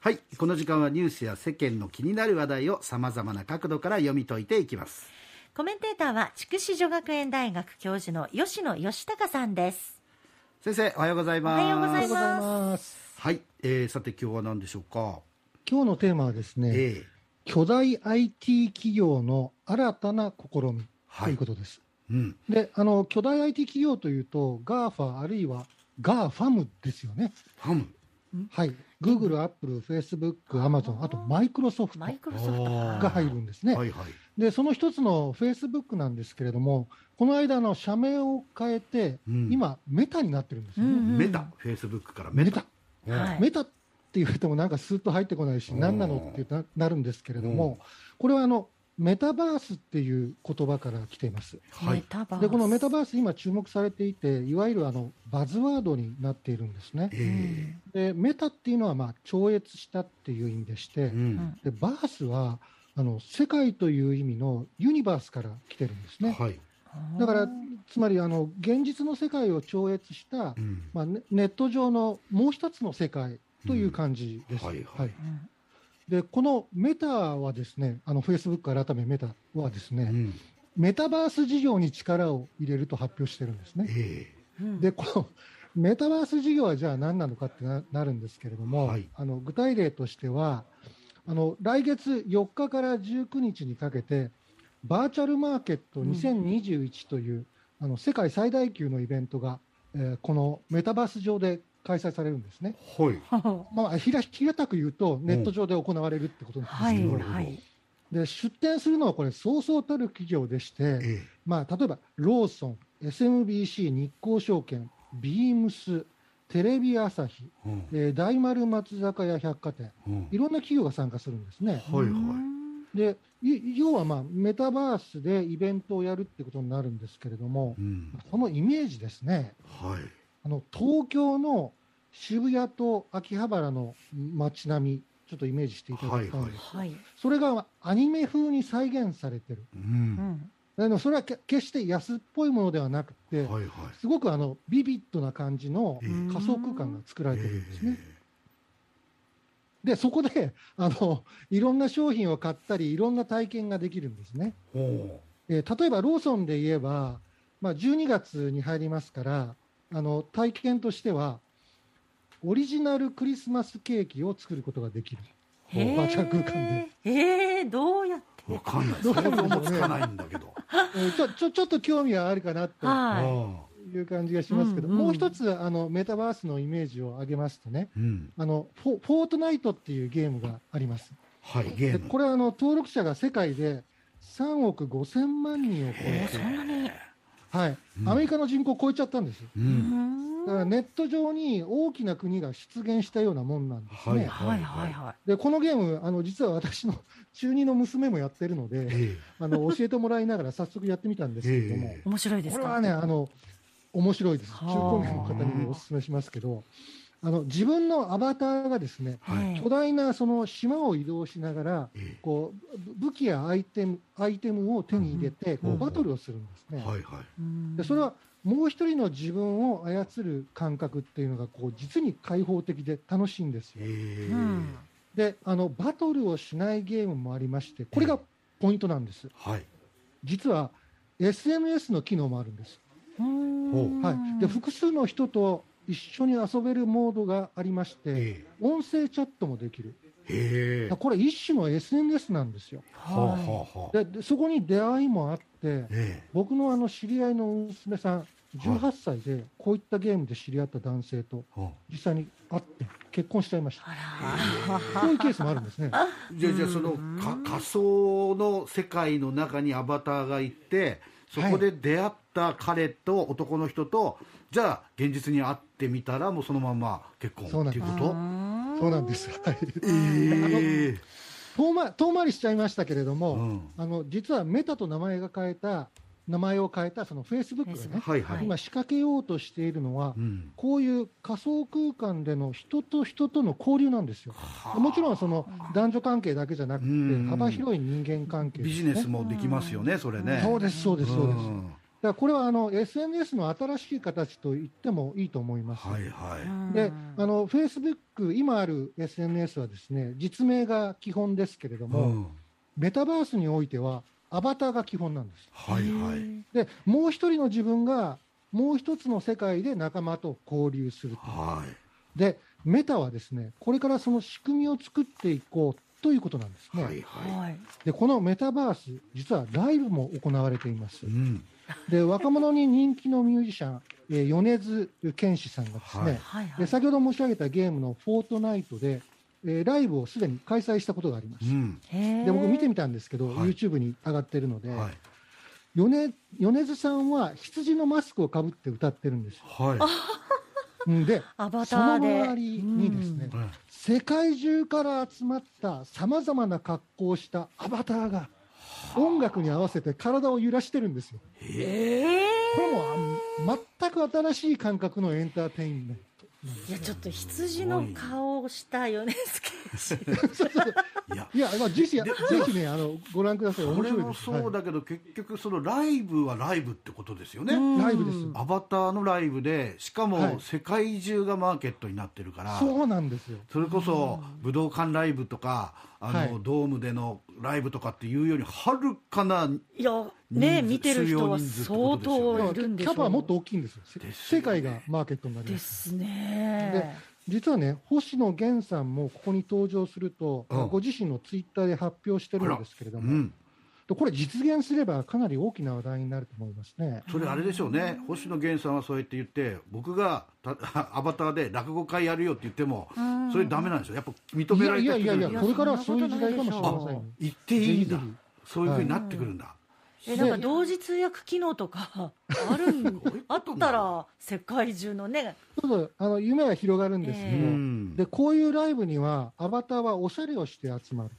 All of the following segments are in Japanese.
はい。この時間はニュースや世間の気になる話題をさまざまな角度から読み解いていきます。コメンテーターは筑紫女学園大学教授の吉野義孝さんです。先生おはようございます。おはようございまます。はい、えー、さて今日は何でしょうか？今日のテーマはですね、え巨大 IT 企業の新たな試みはい。ということです。ー、うん。で、あの巨大 IT 企業というと、GAFA あるいは GAFAM ですよね。ファム。はい。Google、Apple、Facebook、Amazon、あとマイクロソフトマイクロソフトあー。が入るんですね。はいはい。で、その一つの Facebook なんですけれども、この間の社名を変えて、うん。今、メタになってるんですよね。うんメタフェイスブックからメタメタはい。メタって言われてもなんかスーッと入ってこないし、うん何なのってななるんですけれどうん。も、これはあのメタバースっていう言葉から来ています。はい。メタバース。で、このメタバース、今注目されていて、いわゆるあのバズワードになっているんですね。えで、メタっていうのはまあ超越したっていう意味でしてー、うん。でバースはあの世界という意味のユニバースから来てるんですね。はい、だから、つまりあの現実の世界を超越したう、ん。まあ、ネネット上のもう一つの世界という感じです。うんはい。はい。うんでこのメタはですね、あのフェイスブック改めメタはですね、うん。メタバース事業に力を入れると発表してるんですね。えうん。で、このメタバース事業はじゃあ何なのかってななるんですけれども、はい。あの具体例としては、あの来月4日から19日にかけて、バーチャルマーケット2021という、あの世界最大級のイベントが、えーこのメタバース上で開催されるんですね。ー、はい。まあ、平平たく言うと、ネット上で行われるってことなんですはいけど、はい。で出展するのはこれ、そうそうたる企業でして、えまあ、例えばローソン、SMBC 日興証券、ビームス、テレビ朝日、ーうん。えー大丸松坂屋百貨店、うん。いろんな企業が参加するんですね。はいはい。でい要は、まあ、メタバースでイベントをやるってことになるんですけれども、うん。そのイメージですね、はい。あの東京の渋谷と秋葉原の街並み、ちょっとイメージしていただきたいんです、はいそれがアニメ風に再現されてる。ううん。んでもそれはけ決して安っぽいものではなくて、はいはい。すごくあのビビッドな感じのええ。仮想空間が作られてるんですね。えで、そこであのいろんな商品を買ったり、いろんな体験ができるんですね。えー例えばローソンで言えば、まあ、12月に入りますから、あの体験としては、オリジナルクリスマスケーキを作ることができる。バー。チャル空間で。えー、どうやって？うわかんない。どう想像もつかないんだけど。えーちょちょちょっと興味はあるかなとはい。う感じがしますけど、うんうんもう一つあのメタバースのイメージを上げますとね、うん。あのフォフォートナイトっていうゲームがあります。はいゲーム。でこれはあの登録者が世界で3億5000万人を超えて。そんなに？はい、うん。アメリカの人口を超えちゃったんです。ううんんだからネット上に大きな国が出現したようなもんなんですね。はいはいはい。はでこのゲームあの実は私の 中二の娘もやってるのでえあの教えてもらいながら早速やってみたんですけれども、えい面白いですか？これはねあの面白いです。中はあ。高年の方にもお勧めしますけどあの自分のアバターがですねはい。ええ巨大なその島を移動しながらえこうぶ武器やアイテムアイテムを手に入れてこうんうバトルをするんですね。はいはい。うん。でそれはもう一人の自分を操る感覚っていうのがこう実に開放的で楽しいんですよ。であのバトルをしないゲームもありましてこれがポイントなんです。はい実は SNS の機能もあるんです。うんはい、で複数の人と一緒に遊べるモードがありましてえ音声チャットもできる。えへえこれ一種の SNS なんですよ。はあはあはあででそこに出会いもあってえ僕のあの知り合いの娘さん18歳でこういったゲームで知り合った男性と実際に会って結婚しちゃいました。そういうケースもあるんですね。あ じゃあじゃあその仮想の世界の中にアバターがいてそこで出会った彼と男の人と、じゃあ現実に会ってみたらもうそのまま結婚そうなんです。っていうことそうなんです。はい。ええ遠回遠回りしちゃいましたけれども、うん。あの実はメタと名前が変えた名前を変えたそのフェイスブックがね、はいはい、今仕掛けようとしているのは、うん。こういう仮想空間での人と人との交流なんですよ。もちろんその男女関係だけじゃなくてうん。幅広い人間関係ね、ビジネスもできますよね、それね。そうですそうですそうです。んからこれはあの SNS の新しい形と言ってもいいと思います。はいはい。で、あの、フェイスブック、今ある SNS はですね、実名が基本ですけれども、うんメタバースにおいては、アバターが基本なんです。はいはい。で、もう一人の自分が、もう一つの世界で仲間と交流すると。はい。で、メタはですね、これからその仕組みを作っていこうということなんですね。はいははい。で、このメタバース、実はライブも行われていますい。う。ん。で、若者に人気のミュージシャン、えー米津玄師さんがですね、はいはいはい。で先ほど申し上げたゲームのフォートナイトで、えーライブをすでに開催したことがあります。うん。で僕見てみたんですけど、はい YouTube に上がってるので、はい。米米津さんは羊のマスクをかぶって歌ってるんですよ。はい。うんで、アバそのターで。周りにですね、うん世界中から集まったさまざまな格好をしたアバターが音楽に合わせて体を揺らしてるんですよ。ええこれもあ全く新しい感覚のエンターテインメント。いや、ちょっと羊の顔をした米津玄師。いや。いや、まあ、ぜひ、ぜひね、あの、ご覧ください。面これ白いです。もそうだけど、結局そのライブはライブってことですよね。ライブですアバターのライブでしかはいも世界中がマーケットになってるから、そうなんですよ。それこそ武道館ライブとかあの、はいドームでのライブとかっていうよりはるかないや、ね、見てる人は相当いるんでしょう。キャパはもっと大きいんですよ。世界がマーケットになりま。ですすね。実はね、星野源さんもここに登場すると、うん。ご自身のツイッターで発表してるんですけれども、うん、これ実現すればかなり大きな話題になると思いますね。それあれでしょうね、星野源さんはそうやって言って僕がた アバターで落語会やるよって言ってもそれダメなんでしょやっぱ認いめられやいやいやいや、これからはそういう時代かもしれあませんよ。言っていいんだ。そういうふうになってくるんだ、え、なんか同時通訳機能とか あるん、あったら世界中のね、ちょっとあの夢は広がるんですけど、え。うん。でこういうライブにはアバターはおしゃれをして集まる。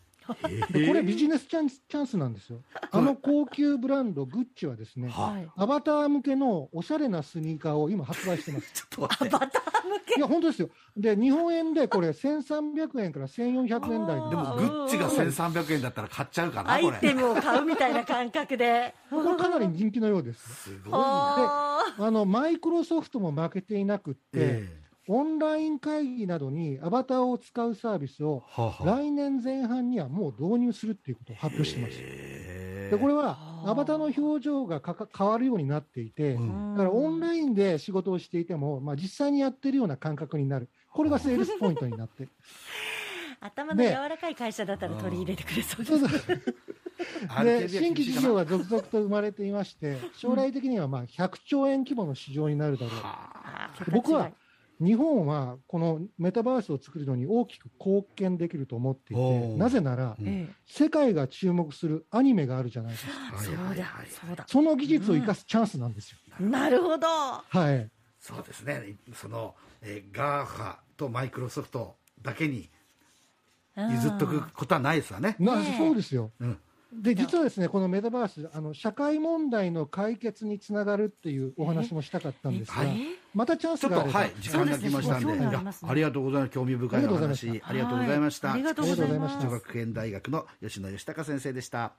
でこれビジネスチャンスチャンスなんですよ。あの高級ブランドグッチはですね、ははい。アバター向けのおしゃれなスニーカーを今発売してます。ちょっと待ってアバター向け？いや、本当ですよ。で、日本円でこれ1300円から1400円台でもグッチが1300円だったら買っちゃうかなアこれイテムを買うみたいな感覚で。これかなり人気のようです。すごいねああの、マイクロソフトも負けていなくって、えオンライン会議などにアバターを使うサービスを来年前半にはもう導入するっていうことを発表してます。で、これははあアバターの表情がかか変わるようになっていて、うんだからオンラインで仕事をしていても、まあ、実際にやってるような感覚になる。これがセールスポイントになって 頭の柔らかい会社だったら取り入れてくれそうです。で、新規事業が続々と生まれていまして、将来的にはまあ100兆円規模の市場になるだろう。僕は日本はこのメタバースを作るのに大きく貢献できると思っていおて、ーなぜならう、んえ世界が注目するアニメがあるじゃないですか。そうだそうだ。その技術を生かすチャンスなんですよ。なるほど。はい。そうですねその、えー、 GAFA とマイクロソフトだけに譲っとくことはないですわね、そうですよ。うん、で、実はですね、このメタバース、あの、社会問題の解決につながるっていうお話もしたかったんですがまたチャンちょっとスがあれば、はい時間が来ましたんで。ね。ありがとうございます。興味深いお話。ありがとうございました、はいありがとうございまありがとうございましたす。女。学園大学の吉野義孝先生でした